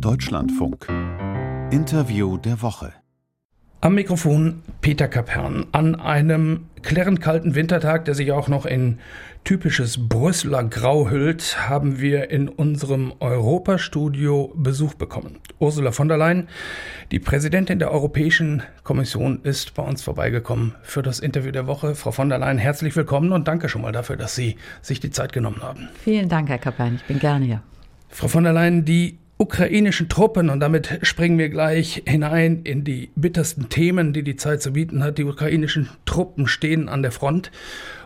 Deutschlandfunk. Interview der Woche. Am Mikrofon Peter Kapern. An einem klirrend kalten Wintertag, der sich auch noch in typisches Brüsseler Grau hüllt, haben wir in unserem Europastudio Besuch bekommen. Ursula von der Leyen, die Präsidentin der Europäischen Kommission, ist bei uns vorbeigekommen für das Interview der Woche. Frau von der Leyen, herzlich willkommen und danke schon mal dafür, dass Sie sich die Zeit genommen haben. Vielen Dank, Herr Kapern. Ich bin gerne hier. Frau von der Leyen, die ukrainischen Truppen, und damit springen wir gleich hinein in die bittersten Themen, die die Zeit zu bieten hat. Die ukrainischen Truppen stehen an der Front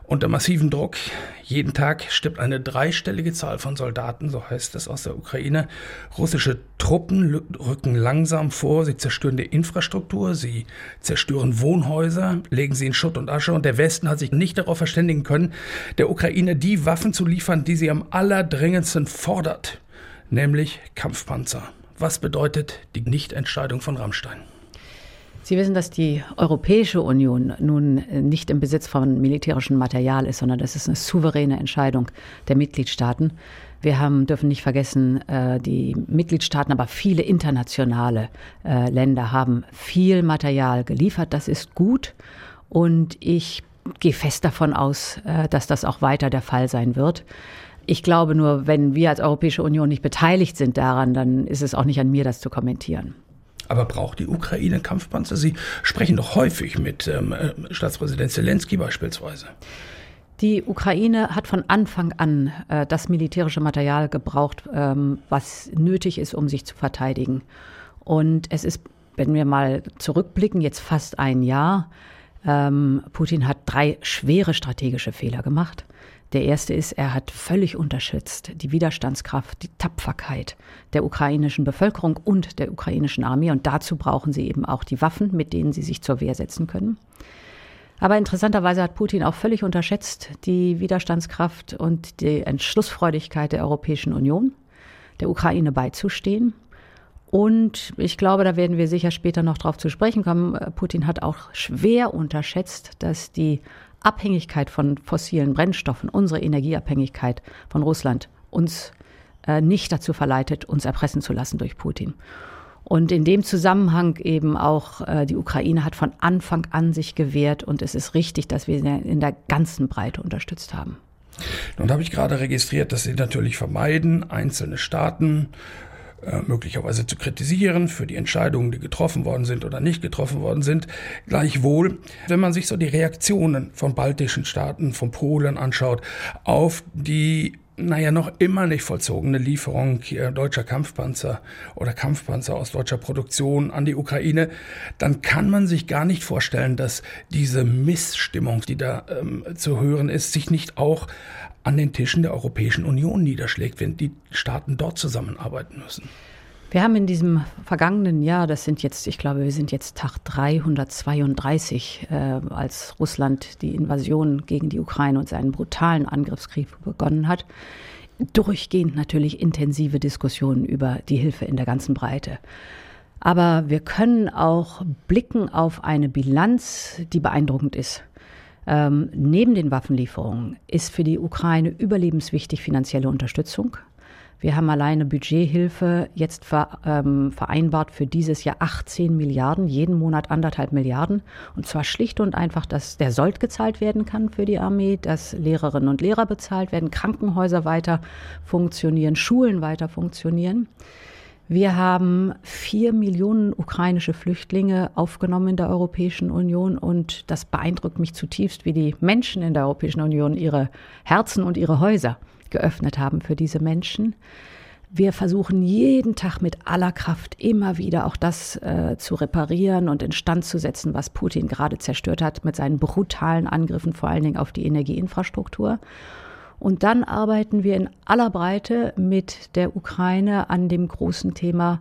unter massivem Druck. Jeden Tag stirbt eine dreistellige Zahl von Soldaten, so heißt es aus der Ukraine. Russische Truppen rücken langsam vor, sie zerstören die Infrastruktur, sie zerstören Wohnhäuser, legen sie in Schutt und Asche und der Westen hat sich nicht darauf verständigen können, der Ukraine die Waffen zu liefern, die sie am allerdringendsten fordert nämlich Kampfpanzer. Was bedeutet die Nichtentscheidung von Rammstein? Sie wissen, dass die Europäische Union nun nicht im Besitz von militärischem Material ist, sondern das ist eine souveräne Entscheidung der Mitgliedstaaten. Wir haben, dürfen nicht vergessen, äh, die Mitgliedstaaten, aber viele internationale äh, Länder haben viel Material geliefert. Das ist gut. Und ich gehe fest davon aus, äh, dass das auch weiter der Fall sein wird. Ich glaube nur, wenn wir als Europäische Union nicht beteiligt sind daran, dann ist es auch nicht an mir, das zu kommentieren. Aber braucht die Ukraine Kampfpanzer? Sie sprechen doch häufig mit ähm, äh, Staatspräsident Zelensky beispielsweise. Die Ukraine hat von Anfang an äh, das militärische Material gebraucht, ähm, was nötig ist, um sich zu verteidigen. Und es ist, wenn wir mal zurückblicken, jetzt fast ein Jahr, ähm, Putin hat drei schwere strategische Fehler gemacht. Der erste ist, er hat völlig unterschätzt die Widerstandskraft, die Tapferkeit der ukrainischen Bevölkerung und der ukrainischen Armee. Und dazu brauchen sie eben auch die Waffen, mit denen sie sich zur Wehr setzen können. Aber interessanterweise hat Putin auch völlig unterschätzt die Widerstandskraft und die Entschlussfreudigkeit der Europäischen Union, der Ukraine beizustehen. Und ich glaube, da werden wir sicher später noch darauf zu sprechen kommen. Putin hat auch schwer unterschätzt, dass die Abhängigkeit von fossilen Brennstoffen, unsere Energieabhängigkeit von Russland uns äh, nicht dazu verleitet, uns erpressen zu lassen durch Putin. Und in dem Zusammenhang eben auch äh, die Ukraine hat von Anfang an sich gewehrt und es ist richtig, dass wir sie in der ganzen Breite unterstützt haben. Nun habe ich gerade registriert, dass Sie natürlich vermeiden, einzelne Staaten äh, möglicherweise zu kritisieren für die Entscheidungen, die getroffen worden sind oder nicht getroffen worden sind. Gleichwohl, wenn man sich so die Reaktionen von baltischen Staaten, von Polen anschaut, auf die naja, noch immer nicht vollzogene Lieferung deutscher Kampfpanzer oder Kampfpanzer aus deutscher Produktion an die Ukraine, dann kann man sich gar nicht vorstellen, dass diese Missstimmung, die da ähm, zu hören ist, sich nicht auch an den Tischen der Europäischen Union niederschlägt, wenn die Staaten dort zusammenarbeiten müssen. Wir haben in diesem vergangenen Jahr, das sind jetzt, ich glaube, wir sind jetzt Tag 332, äh, als Russland die Invasion gegen die Ukraine und seinen brutalen Angriffskrieg begonnen hat, durchgehend natürlich intensive Diskussionen über die Hilfe in der ganzen Breite. Aber wir können auch blicken auf eine Bilanz, die beeindruckend ist. Ähm, neben den Waffenlieferungen ist für die Ukraine überlebenswichtig finanzielle Unterstützung. Wir haben alleine Budgethilfe jetzt ver, ähm, vereinbart für dieses Jahr 18 Milliarden, jeden Monat anderthalb Milliarden. Und zwar schlicht und einfach, dass der Sold gezahlt werden kann für die Armee, dass Lehrerinnen und Lehrer bezahlt werden, Krankenhäuser weiter funktionieren, Schulen weiter funktionieren. Wir haben vier Millionen ukrainische Flüchtlinge aufgenommen in der Europäischen Union und das beeindruckt mich zutiefst, wie die Menschen in der Europäischen Union ihre Herzen und ihre Häuser geöffnet haben für diese Menschen. Wir versuchen jeden Tag mit aller Kraft immer wieder auch das äh, zu reparieren und instand zu setzen, was Putin gerade zerstört hat mit seinen brutalen Angriffen, vor allen Dingen auf die Energieinfrastruktur. Und dann arbeiten wir in aller Breite mit der Ukraine an dem großen Thema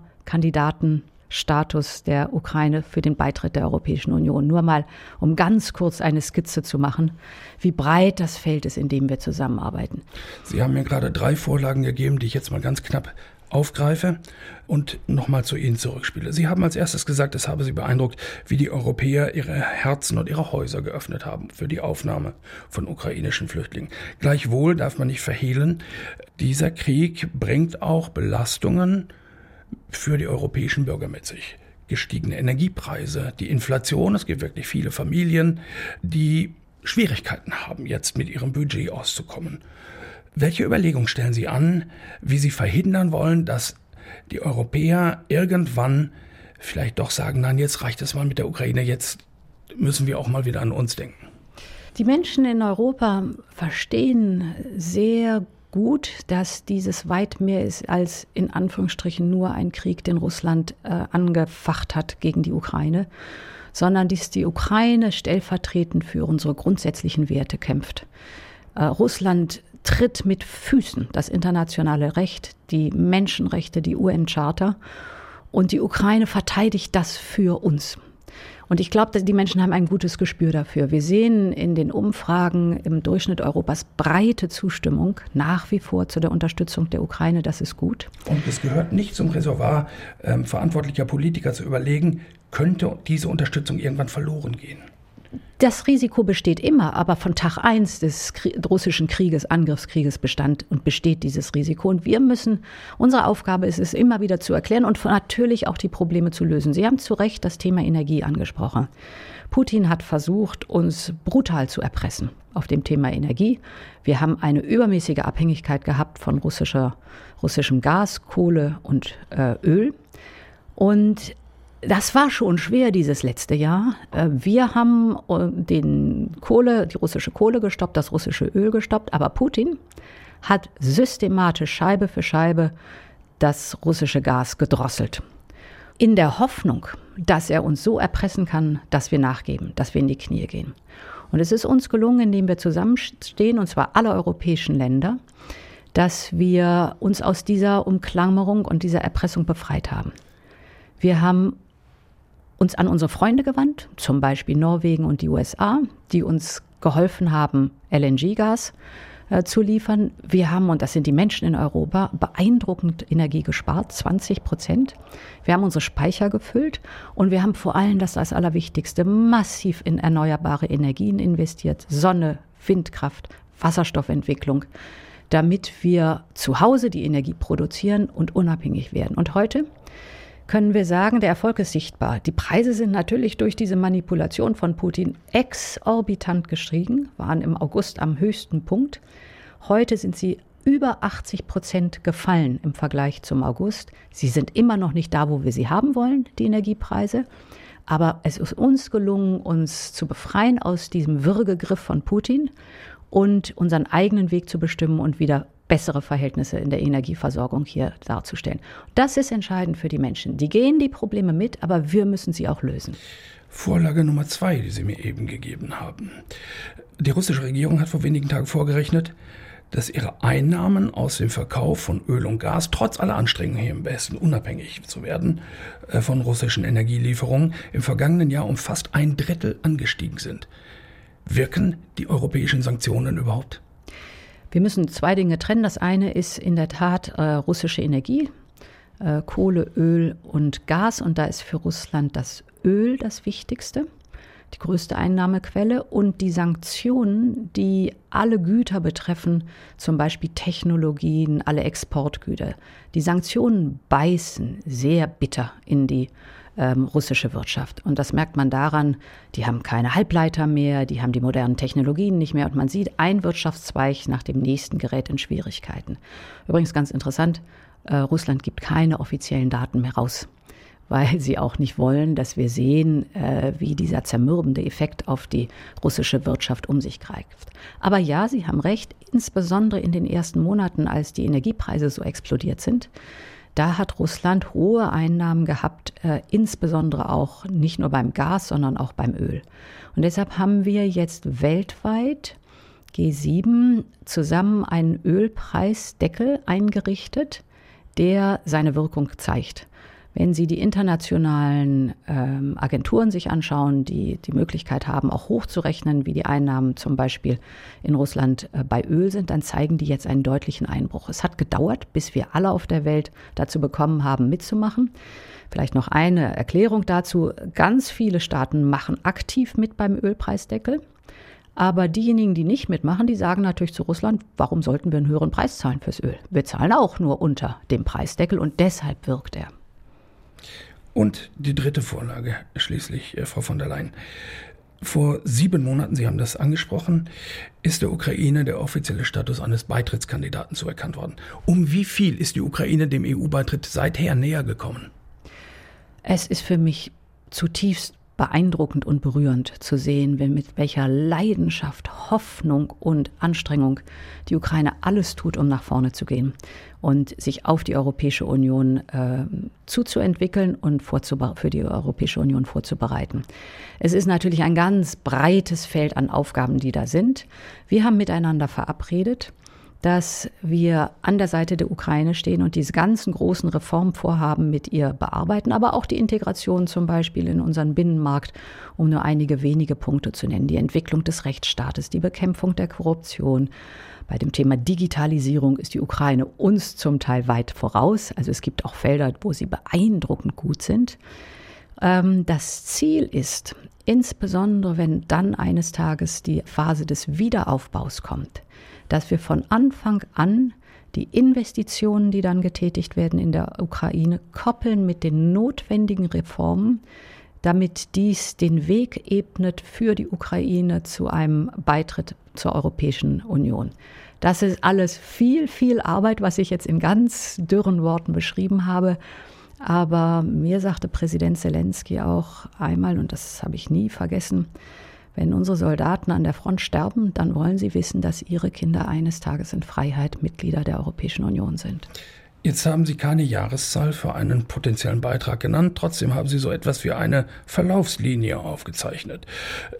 Kandidatenstatus der Ukraine für den Beitritt der Europäischen Union. Nur mal, um ganz kurz eine Skizze zu machen, wie breit das Feld ist, in dem wir zusammenarbeiten. Sie haben mir gerade drei Vorlagen gegeben, die ich jetzt mal ganz knapp aufgreife und nochmal zu Ihnen zurückspiele. Sie haben als erstes gesagt, es habe Sie beeindruckt, wie die Europäer ihre Herzen und ihre Häuser geöffnet haben für die Aufnahme von ukrainischen Flüchtlingen. Gleichwohl darf man nicht verhehlen, dieser Krieg bringt auch Belastungen für die europäischen Bürger mit sich. Gestiegene Energiepreise, die Inflation, es gibt wirklich viele Familien, die Schwierigkeiten haben, jetzt mit ihrem Budget auszukommen. Welche Überlegungen stellen Sie an, wie Sie verhindern wollen, dass die Europäer irgendwann vielleicht doch sagen, nein, jetzt reicht es mal mit der Ukraine, jetzt müssen wir auch mal wieder an uns denken? Die Menschen in Europa verstehen sehr gut, dass dieses weit mehr ist als in Anführungsstrichen nur ein Krieg, den Russland äh, angefacht hat gegen die Ukraine, sondern dass die Ukraine stellvertretend für unsere grundsätzlichen Werte kämpft. Äh, Russland tritt mit Füßen das internationale Recht, die Menschenrechte, die UN-Charta und die Ukraine verteidigt das für uns. Und ich glaube, die Menschen haben ein gutes Gespür dafür. Wir sehen in den Umfragen im Durchschnitt Europas breite Zustimmung nach wie vor zu der Unterstützung der Ukraine. Das ist gut. Und es gehört nicht zum Reservoir äh, verantwortlicher Politiker zu überlegen, könnte diese Unterstützung irgendwann verloren gehen. Das Risiko besteht immer, aber von Tag eins des russischen Krieges, Angriffskrieges bestand und besteht dieses Risiko. Und wir müssen, unsere Aufgabe ist es, immer wieder zu erklären und natürlich auch die Probleme zu lösen. Sie haben zu Recht das Thema Energie angesprochen. Putin hat versucht, uns brutal zu erpressen auf dem Thema Energie. Wir haben eine übermäßige Abhängigkeit gehabt von russischer, russischem Gas, Kohle und äh, Öl. Und das war schon schwer dieses letzte Jahr. Äh, wir haben äh, den Kohle, die russische Kohle gestoppt, das russische Öl gestoppt, aber Putin hat systematisch Scheibe für Scheibe das russische Gas gedrosselt. In der Hoffnung, dass er uns so erpressen kann, dass wir nachgeben, dass wir in die Knie gehen. Und es ist uns gelungen, indem wir zusammenstehen, und zwar alle europäischen Länder, dass wir uns aus dieser Umklammerung und dieser Erpressung befreit haben. Wir haben uns an unsere Freunde gewandt, zum Beispiel Norwegen und die USA, die uns geholfen haben, LNG-Gas äh, zu liefern. Wir haben, und das sind die Menschen in Europa, beeindruckend Energie gespart, 20 Prozent. Wir haben unsere Speicher gefüllt und wir haben vor allem, das als Allerwichtigste, massiv in erneuerbare Energien investiert. Sonne, Windkraft, Wasserstoffentwicklung damit wir zu Hause die Energie produzieren und unabhängig werden. Und heute können wir sagen, der Erfolg ist sichtbar. Die Preise sind natürlich durch diese Manipulation von Putin exorbitant gestiegen, waren im August am höchsten Punkt. Heute sind sie über 80 Prozent gefallen im Vergleich zum August. Sie sind immer noch nicht da, wo wir sie haben wollen, die Energiepreise. Aber es ist uns gelungen, uns zu befreien aus diesem Würgegriff von Putin und unseren eigenen Weg zu bestimmen und wieder bessere Verhältnisse in der Energieversorgung hier darzustellen. Das ist entscheidend für die Menschen. Die gehen die Probleme mit, aber wir müssen sie auch lösen. Vorlage Nummer zwei, die Sie mir eben gegeben haben. Die russische Regierung hat vor wenigen Tagen vorgerechnet, dass ihre Einnahmen aus dem Verkauf von Öl und Gas trotz aller Anstrengungen hier im Westen unabhängig zu werden äh, von russischen Energielieferungen im vergangenen Jahr um fast ein Drittel angestiegen sind. Wirken die europäischen Sanktionen überhaupt? Wir müssen zwei Dinge trennen. Das eine ist in der Tat äh, russische Energie, äh, Kohle, Öl und Gas. Und da ist für Russland das Öl das Wichtigste, die größte Einnahmequelle. Und die Sanktionen, die alle Güter betreffen, zum Beispiel Technologien, alle Exportgüter. Die Sanktionen beißen sehr bitter in die ähm, russische Wirtschaft. Und das merkt man daran, die haben keine Halbleiter mehr, die haben die modernen Technologien nicht mehr und man sieht ein Wirtschaftszweig nach dem nächsten Gerät in Schwierigkeiten. Übrigens ganz interessant, äh, Russland gibt keine offiziellen Daten mehr raus weil sie auch nicht wollen, dass wir sehen, äh, wie dieser zermürbende Effekt auf die russische Wirtschaft um sich greift. Aber ja, Sie haben recht, insbesondere in den ersten Monaten, als die Energiepreise so explodiert sind, da hat Russland hohe Einnahmen gehabt, äh, insbesondere auch nicht nur beim Gas, sondern auch beim Öl. Und deshalb haben wir jetzt weltweit G7 zusammen einen Ölpreisdeckel eingerichtet, der seine Wirkung zeigt. Wenn Sie die internationalen ähm, Agenturen sich anschauen, die die Möglichkeit haben, auch hochzurechnen, wie die Einnahmen zum Beispiel in Russland äh, bei Öl sind, dann zeigen die jetzt einen deutlichen Einbruch. Es hat gedauert, bis wir alle auf der Welt dazu bekommen haben, mitzumachen. Vielleicht noch eine Erklärung dazu. Ganz viele Staaten machen aktiv mit beim Ölpreisdeckel. Aber diejenigen, die nicht mitmachen, die sagen natürlich zu Russland, warum sollten wir einen höheren Preis zahlen fürs Öl? Wir zahlen auch nur unter dem Preisdeckel und deshalb wirkt er. Und die dritte Vorlage schließlich, äh, Frau von der Leyen. Vor sieben Monaten, Sie haben das angesprochen, ist der Ukraine der offizielle Status eines Beitrittskandidaten zuerkannt worden. Um wie viel ist die Ukraine dem EU-Beitritt seither näher gekommen? Es ist für mich zutiefst beeindruckend und berührend zu sehen, mit welcher Leidenschaft, Hoffnung und Anstrengung die Ukraine alles tut, um nach vorne zu gehen und sich auf die Europäische Union äh, zuzuentwickeln und für die Europäische Union vorzubereiten. Es ist natürlich ein ganz breites Feld an Aufgaben, die da sind. Wir haben miteinander verabredet, dass wir an der Seite der Ukraine stehen und diese ganzen großen Reformvorhaben mit ihr bearbeiten, aber auch die Integration zum Beispiel in unseren Binnenmarkt, um nur einige wenige Punkte zu nennen, die Entwicklung des Rechtsstaates, die Bekämpfung der Korruption. Bei dem Thema Digitalisierung ist die Ukraine uns zum Teil weit voraus. Also es gibt auch Felder, wo sie beeindruckend gut sind. Ähm, das Ziel ist, insbesondere wenn dann eines Tages die Phase des Wiederaufbaus kommt, dass wir von Anfang an die Investitionen, die dann getätigt werden in der Ukraine, koppeln mit den notwendigen Reformen, damit dies den Weg ebnet für die Ukraine zu einem Beitritt zur Europäischen Union. Das ist alles viel, viel Arbeit, was ich jetzt in ganz dürren Worten beschrieben habe. Aber mir sagte Präsident Zelensky auch einmal, und das habe ich nie vergessen, wenn unsere Soldaten an der Front sterben, dann wollen sie wissen, dass ihre Kinder eines Tages in Freiheit Mitglieder der Europäischen Union sind. Jetzt haben Sie keine Jahreszahl für einen potenziellen Beitrag genannt, trotzdem haben Sie so etwas wie eine Verlaufslinie aufgezeichnet.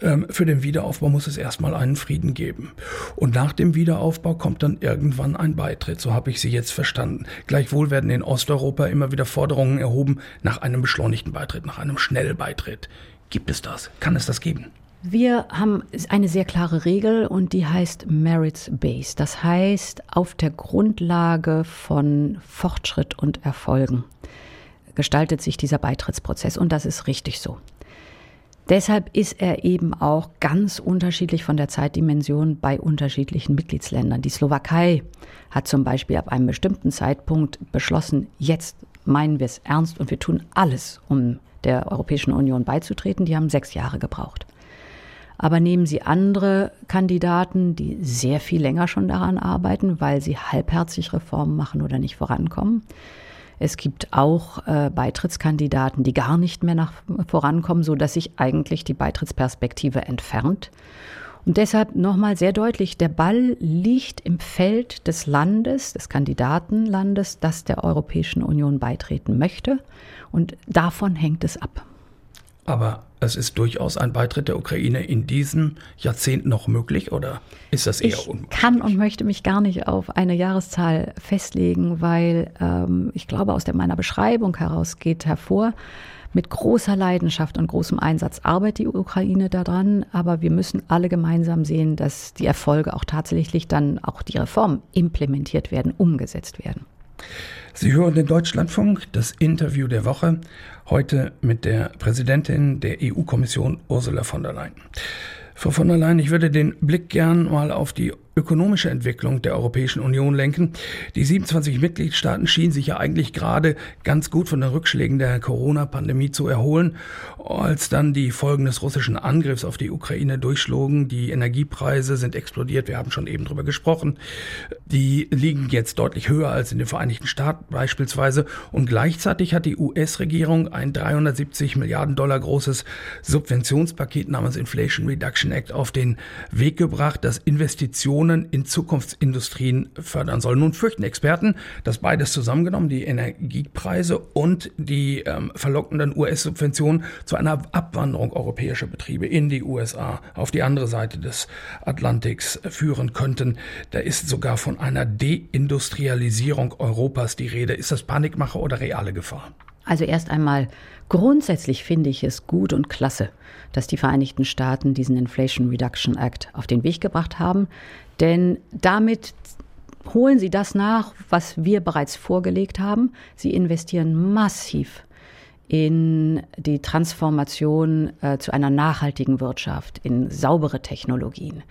Ähm, für den Wiederaufbau muss es erstmal einen Frieden geben. Und nach dem Wiederaufbau kommt dann irgendwann ein Beitritt, so habe ich Sie jetzt verstanden. Gleichwohl werden in Osteuropa immer wieder Forderungen erhoben nach einem beschleunigten Beitritt, nach einem Schnellbeitritt. Gibt es das? Kann es das geben? Wir haben eine sehr klare Regel und die heißt Merits Based. Das heißt, auf der Grundlage von Fortschritt und Erfolgen gestaltet sich dieser Beitrittsprozess und das ist richtig so. Deshalb ist er eben auch ganz unterschiedlich von der Zeitdimension bei unterschiedlichen Mitgliedsländern. Die Slowakei hat zum Beispiel ab einem bestimmten Zeitpunkt beschlossen, jetzt meinen wir es ernst und wir tun alles, um der Europäischen Union beizutreten. Die haben sechs Jahre gebraucht. Aber nehmen Sie andere Kandidaten, die sehr viel länger schon daran arbeiten, weil sie halbherzig Reformen machen oder nicht vorankommen. Es gibt auch äh, Beitrittskandidaten, die gar nicht mehr nach vorankommen, so dass sich eigentlich die Beitrittsperspektive entfernt. Und deshalb nochmal sehr deutlich, der Ball liegt im Feld des Landes, des Kandidatenlandes, das der Europäischen Union beitreten möchte. Und davon hängt es ab. Aber es ist durchaus ein Beitritt der Ukraine in diesem Jahrzehnt noch möglich oder ist das eher ich unwahrscheinlich? Ich kann und möchte mich gar nicht auf eine Jahreszahl festlegen, weil ähm, ich glaube, aus der, meiner Beschreibung heraus geht hervor, mit großer Leidenschaft und großem Einsatz arbeitet die Ukraine daran, aber wir müssen alle gemeinsam sehen, dass die Erfolge auch tatsächlich dann auch die Reformen implementiert werden, umgesetzt werden. Sie hören den Deutschlandfunk, das Interview der Woche, heute mit der Präsidentin der EU-Kommission Ursula von der Leyen. Frau von der Leyen, ich würde den Blick gern mal auf die ökonomische Entwicklung der Europäischen Union lenken. Die 27 Mitgliedstaaten schienen sich ja eigentlich gerade ganz gut von den Rückschlägen der Corona-Pandemie zu erholen, als dann die Folgen des russischen Angriffs auf die Ukraine durchschlugen. Die Energiepreise sind explodiert, wir haben schon eben drüber gesprochen. Die liegen jetzt deutlich höher als in den Vereinigten Staaten beispielsweise. Und gleichzeitig hat die US-Regierung ein 370 Milliarden Dollar großes Subventionspaket namens Inflation Reduction Act auf den Weg gebracht, das Investitionen Investitionen in Zukunftsindustrien fördern soll. Nun fürchten Experten, dass beides zusammengenommen, die Energiepreise und die ähm, verlockenden US-Subventionen, zu einer Abwanderung europäischer Betriebe in die USA auf die andere Seite des Atlantiks führen könnten. Da ist sogar von einer Deindustrialisierung Europas die Rede. Ist das Panikmache oder reale Gefahr? Also erst einmal grundsätzlich finde ich es gut und klasse, dass die Vereinigten Staaten diesen Inflation Reduction Act auf den Weg gebracht haben. Denn damit holen sie das nach, was wir bereits vorgelegt haben. Sie investieren massiv in die Transformation äh, zu einer nachhaltigen Wirtschaft, in saubere Technologien.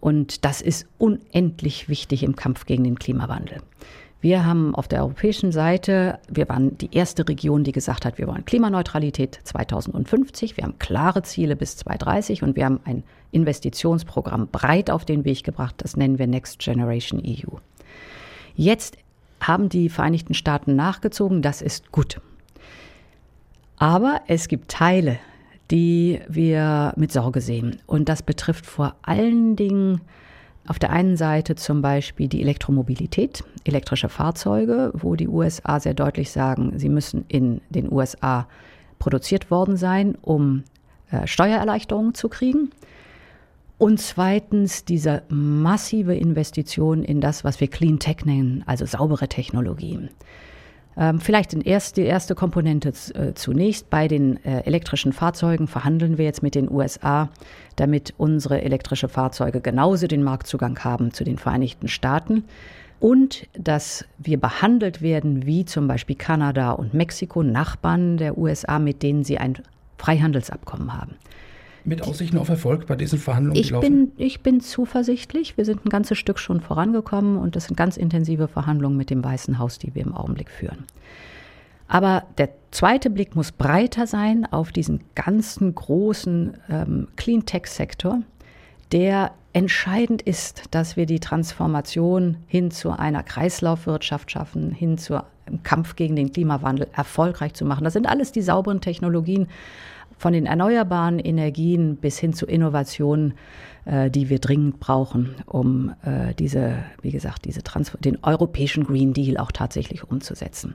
Und das ist unendlich wichtig im Kampf gegen den Klimawandel. Wir haben auf der europäischen Seite, wir waren die erste Region, die gesagt hat, wir wollen Klimaneutralität 2050, wir haben klare Ziele bis 2030 und wir haben ein Investitionsprogramm breit auf den Weg gebracht, das nennen wir Next Generation EU. Jetzt haben die Vereinigten Staaten nachgezogen, das ist gut. Aber es gibt Teile, die wir mit Sorge sehen. Und das betrifft vor allen Dingen auf der einen Seite zum Beispiel die Elektromobilität, elektrische Fahrzeuge, wo die USA sehr deutlich sagen, sie müssen in den USA produziert worden sein, um äh, Steuererleichterungen zu kriegen. Und zweitens diese massive Investition in das, was wir Clean Tech nennen, also saubere Technologien. Ähm, vielleicht die erste, Komponente äh, zunächst. Bei den äh, elektrischen Fahrzeugen verhandeln wir jetzt mit den USA, damit unsere elektrische Fahrzeuge genauso den Marktzugang haben zu den Vereinigten Staaten und dass wir behandelt werden wie zum Beispiel Kanada und Mexiko, Nachbarn der USA, mit denen sie ein Freihandelsabkommen haben mit Aussichten auf Erfolg bei diesen Verhandlungen ich Bin, ich bin zuversichtlich. Wir sind ein ganzes Stück schon vorangekommen und das sind ganz intensive Verhandlungen mit dem Weißen Haus, die wir im Augenblick führen. Aber der zweite Blick muss breiter sein auf diesen ganzen großen ähm, Clean-Tech-Sektor, der entscheidend ist, dass wir die Transformation hin zu einer Kreislaufwirtschaft schaffen, hin zu einem Kampf gegen den Klimawandel erfolgreich zu machen. Das sind alles die sauberen Technologien, von den erneuerbaren Energien bis hin zu Innovationen, äh, die wir dringend brauchen, um äh, diese, wie gesagt, diese Transfer den europäischen Green Deal auch tatsächlich umzusetzen.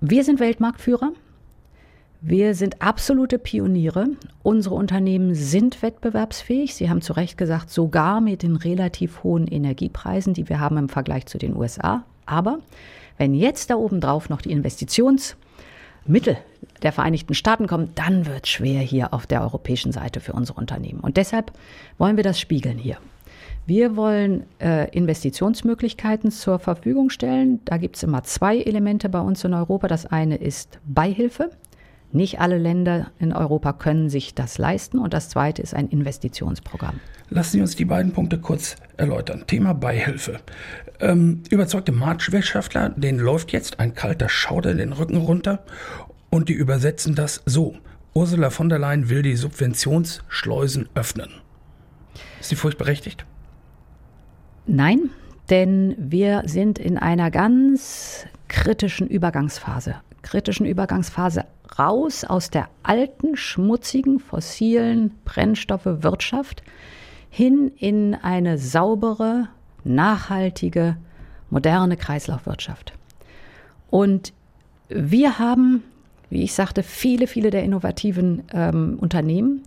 Wir sind Weltmarktführer. Wir sind absolute Pioniere. Unsere Unternehmen sind wettbewerbsfähig. Sie haben zu Recht gesagt, sogar mit den relativ hohen Energiepreisen, die wir haben im Vergleich zu den USA. Aber wenn jetzt da oben drauf noch die Investitions- Mittel der Vereinigten Staaten kommen, dann wird es schwer hier auf der europäischen Seite für unsere Unternehmen. Und deshalb wollen wir das spiegeln hier. Wir wollen äh, Investitionsmöglichkeiten zur Verfügung stellen. Da gibt es immer zwei Elemente bei uns in Europa. Das eine ist Beihilfe. Nicht alle Länder in Europa können sich das leisten. Und das zweite ist ein Investitionsprogramm. Lassen Sie uns die beiden Punkte kurz erläutern. Thema Beihilfe. Ähm, überzeugte Marktwirtschaftler, denen läuft jetzt ein kalter Schauder den Rücken runter und die übersetzen das so. Ursula von der Leyen will die Subventionsschleusen öffnen. Ist sie furchtberechtigt? Nein, denn wir sind in einer ganz kritischen Übergangsphase. Kritischen Übergangsphase raus aus der alten, schmutzigen, fossilen Brennstoffe-Wirtschaft hin in eine saubere, nachhaltige, moderne Kreislaufwirtschaft. Und wir haben, wie ich sagte, viele, viele der innovativen ähm, Unternehmen.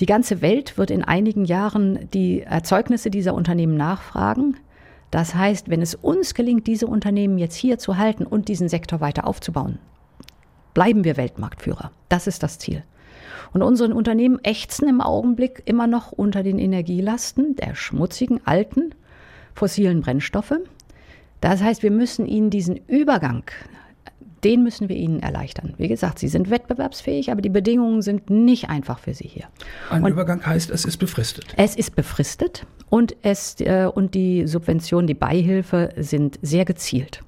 Die ganze Welt wird in einigen Jahren die Erzeugnisse dieser Unternehmen nachfragen. Das heißt, wenn es uns gelingt, diese Unternehmen jetzt hier zu halten und diesen Sektor weiter aufzubauen, bleiben wir Weltmarktführer. Das ist das Ziel. Und unsere Unternehmen ächzen im Augenblick immer noch unter den Energielasten der schmutzigen, alten, fossilen Brennstoffe. Das heißt, wir müssen ihnen diesen Übergang, den müssen wir ihnen erleichtern. Wie gesagt, sie sind wettbewerbsfähig, aber die Bedingungen sind nicht einfach für sie hier. Ein und Übergang heißt, es ist befristet. Es ist befristet und, es, äh, und die Subventionen, die Beihilfe sind sehr gezielt.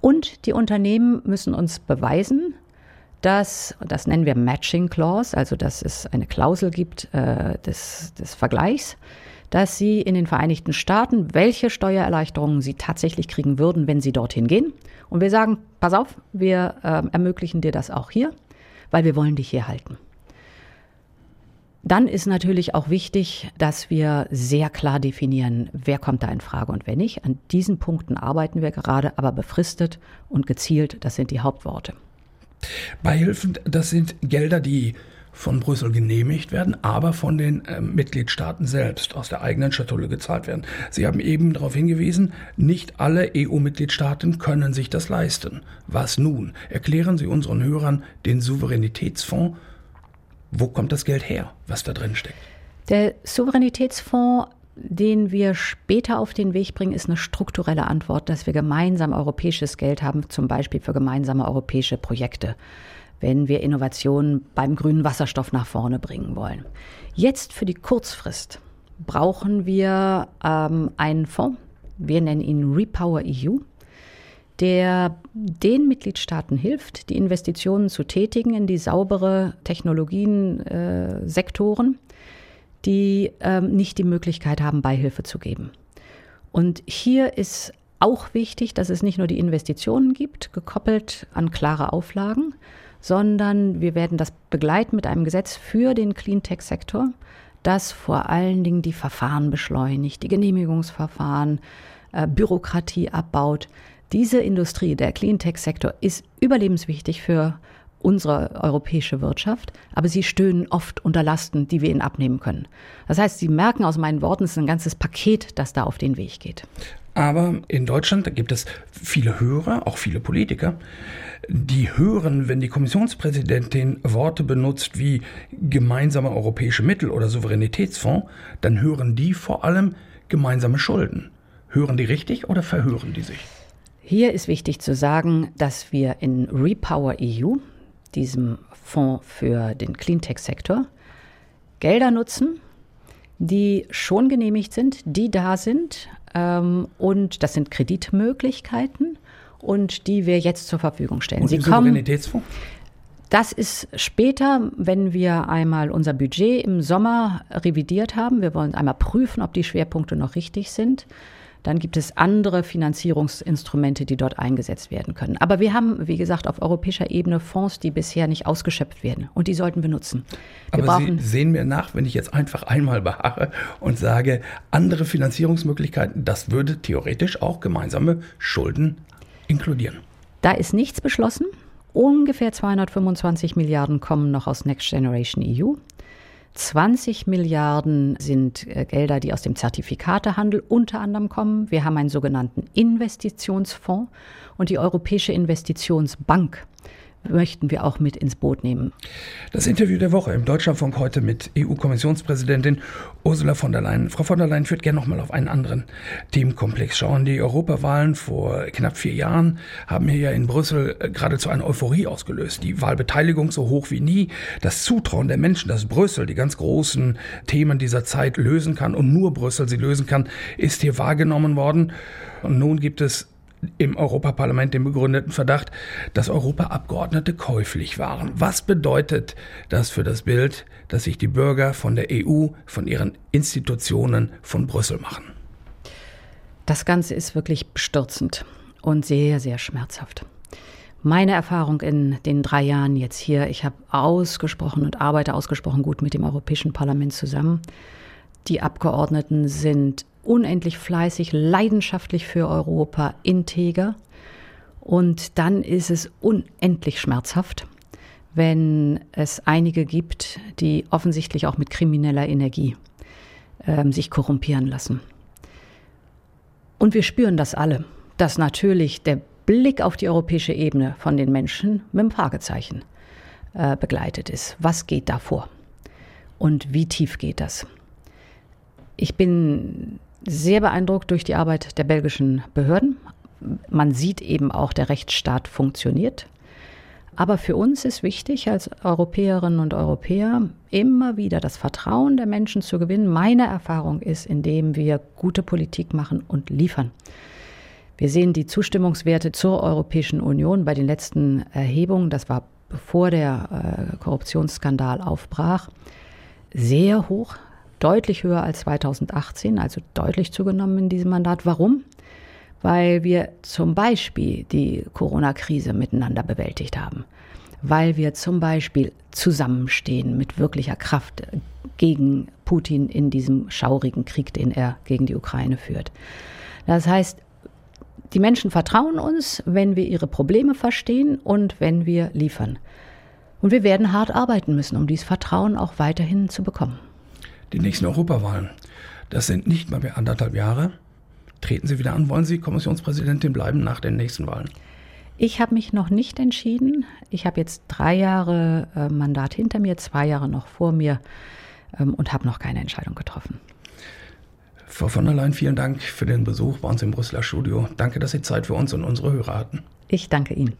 Und die Unternehmen müssen uns beweisen, dass, das nennen wir Matching Clause, also dass es eine Klausel gibt äh, des, des Vergleichs, dass sie in den Vereinigten Staaten, welche Steuererleichterungen sie tatsächlich kriegen würden, wenn sie dorthin gehen. Und wir sagen, pass auf, wir äh, ermöglichen dir das auch hier, weil wir wollen dich hier halten. Dann ist natürlich auch wichtig, dass wir sehr klar definieren, wer kommt da in Frage und wer nicht. An diesen Punkten arbeiten wir gerade, aber befristet und gezielt, das sind die Hauptworte. Beihilfen, das sind Gelder, die von Brüssel genehmigt werden, aber von den äh, Mitgliedstaaten selbst aus der eigenen Schatulle gezahlt werden. Sie haben eben darauf hingewiesen, nicht alle EU-Mitgliedstaaten können sich das leisten. Was nun? Erklären Sie unseren Hörern den Souveränitätsfonds. Wo kommt das Geld her, was da drin steckt? Der Souveränitätsfonds den wir später auf den Weg bringen, ist eine strukturelle Antwort, dass wir gemeinsam europäisches Geld haben, zum Beispiel für gemeinsame europäische Projekte. Wenn wir Innovationen beim grünen Wasserstoff nach vorne bringen wollen. Jetzt für die Kurzfrist brauchen wir ähm, einen Fonds, wir nennen ihn Repower EU, der den Mitgliedstaaten hilft, die Investitionen zu tätigen in die saubere Technologien-Sektoren, äh, die ähm, nicht die Möglichkeit haben, Beihilfe zu geben. Und hier ist auch wichtig, dass es nicht nur die Investitionen gibt, gekoppelt an klare Auflagen, sondern wir werden das begleiten mit einem Gesetz für den Cleantech-Sektor, das vor allen Dingen die Verfahren beschleunigt, die Genehmigungsverfahren, äh, Bürokratie abbaut. Diese Industrie, der Cleantech-Sektor, ist überlebenswichtig für unsere europäische Wirtschaft, aber sie stöhnen oft unter Lasten, die wir ihnen abnehmen können. Das heißt, Sie merken aus meinen Worten, es ist ein ganzes Paket, das da auf den Weg geht. Aber in Deutschland gibt es viele Hörer, auch viele Politiker, die hören, wenn die Kommissionspräsidentin Worte benutzt wie gemeinsame europäische Mittel oder Souveränitätsfonds, dann hören die vor allem gemeinsame Schulden. Hören die richtig oder verhören die sich? Hier ist wichtig zu sagen, dass wir in Repower EU, diesem Fonds für den Cleantech-Sektor, Gelder nutzen, die schon genehmigt sind, die da sind. Ähm, und das sind Kreditmöglichkeiten und die wir jetzt zur Verfügung stellen. Und Sie Souveränitätsfonds? Das ist später, wenn wir einmal unser Budget im Sommer revidiert haben. Wir wollen einmal prüfen, ob die Schwerpunkte noch richtig sind. Dann gibt es andere Finanzierungsinstrumente, die dort eingesetzt werden können. Aber wir haben, wie gesagt, auf europäischer Ebene Fonds, die bisher nicht ausgeschöpft werden. Und die sollten wir nutzen. Wir Aber Sie sehen mir nach, wenn ich jetzt einfach einmal beharre und sage, andere Finanzierungsmöglichkeiten, das würde theoretisch auch gemeinsame Schulden inkludieren. Da ist nichts beschlossen. Ungefähr 225 Milliarden kommen noch aus Next Generation EU. 20 Milliarden sind äh, Gelder, die aus dem Zertifikatehandel unter anderem kommen. Wir haben einen sogenannten Investitionsfonds und die Europäische Investitionsbank möchten wir auch mit ins Boot nehmen. Das Interview der Woche im Deutschlandfunk heute mit EU-Kommissionspräsidentin Ursula von der Leyen. Frau von der Leyen führt gerne nochmal auf einen anderen Themenkomplex schauen. Die Europawahlen vor knapp vier Jahren haben hier ja in Brüssel äh, geradezu eine Euphorie ausgelöst. Die Wahlbeteiligung so hoch wie nie. Das Zutrauen der Menschen, dass Brüssel die ganz großen Themen dieser Zeit lösen kann und nur Brüssel sie lösen kann, ist hier wahrgenommen worden. Und nun gibt es im Europaparlament den begründeten Verdacht, dass Europaabgeordnete käuflich waren. Was bedeutet das für das Bild, das sich die Bürger von der EU, von ihren Institutionen von Brüssel machen? Das Ganze ist wirklich bestürzend und sehr, sehr schmerzhaft. Meine Erfahrung in den drei Jahren jetzt hier, ich habe ausgesprochen und arbeite ausgesprochen gut mit dem Europäischen Parlament zusammen. Die Abgeordneten sind unendlich fleißig, leidenschaftlich für Europa, integer. Und dann ist es unendlich schmerzhaft, wenn es einige gibt, die offensichtlich auch mit krimineller Energie äh, sich korrumpieren lassen. Und wir spüren das alle, dass natürlich der Blick auf die europäische Ebene von den Menschen mit einem Fragezeichen äh, begleitet ist. Was geht da vor? Und wie tief geht das? Ich bin sehr beeindruckt durch die Arbeit der belgischen Behörden. Man sieht eben auch, der Rechtsstaat funktioniert. Aber für uns ist wichtig, als Europäerinnen und Europäer immer wieder das Vertrauen der Menschen zu gewinnen. Meine Erfahrung ist, indem wir gute Politik machen und liefern. Wir sehen die Zustimmungswerte zur Europäischen Union bei den letzten Erhebungen, das war bevor der äh, Korruptionsskandal aufbrach, sehr hoch deutlich höher als 2018, also deutlich zugenommen in diesem Mandat. Warum? Weil wir zum Beispiel die Corona-Krise miteinander bewältigt haben. Weil wir zum Beispiel zusammenstehen mit wirklicher Kraft gegen Putin in diesem schaurigen Krieg, den er gegen die Ukraine führt. Das heißt, die Menschen vertrauen uns, wenn wir ihre Probleme verstehen und wenn wir liefern. Und wir werden hart arbeiten müssen, um dieses Vertrauen auch weiterhin zu bekommen die nächsten Europawahlen. Das sind nicht mal mehr anderthalb Jahre. Treten Sie wieder an? Wollen Sie Kommissionspräsidentin bleiben nach den nächsten Wahlen? Ich habe mich noch nicht entschieden. Ich habe jetzt drei Jahre äh, Mandat hinter mir, zwei Jahre noch vor mir ähm, und habe noch keine Entscheidung getroffen. Frau von der Leyen, vielen Dank für den Besuch bei uns im Brüsseler Studio. Danke, dass Sie Zeit für uns und unsere Hörer hatten. Ich danke Ihnen.